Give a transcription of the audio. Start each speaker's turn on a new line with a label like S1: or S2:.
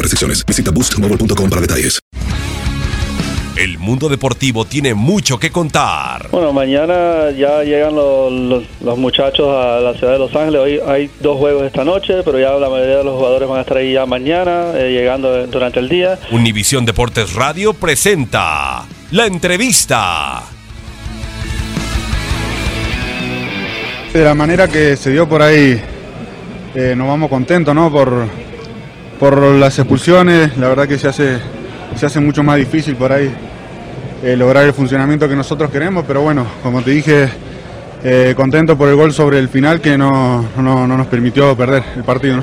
S1: restricciones. Visita boostmobile.com para detalles.
S2: El mundo deportivo tiene mucho que contar.
S3: Bueno, mañana ya llegan los, los- los muchachos a la ciudad de Los Ángeles. Hoy hay dos juegos esta noche, pero ya la mayoría de los jugadores van a estar ahí ya mañana, eh, llegando durante el día.
S2: Univisión Deportes Radio presenta la entrevista.
S4: De la manera que se dio por ahí, eh, nos vamos contentos, ¿no? Por, por las expulsiones, la verdad que se hace, se hace mucho más difícil por ahí eh, lograr el funcionamiento que nosotros queremos, pero bueno, como te dije, eh, contento por el gol sobre el final que no, no- no nos permitió perder el partido.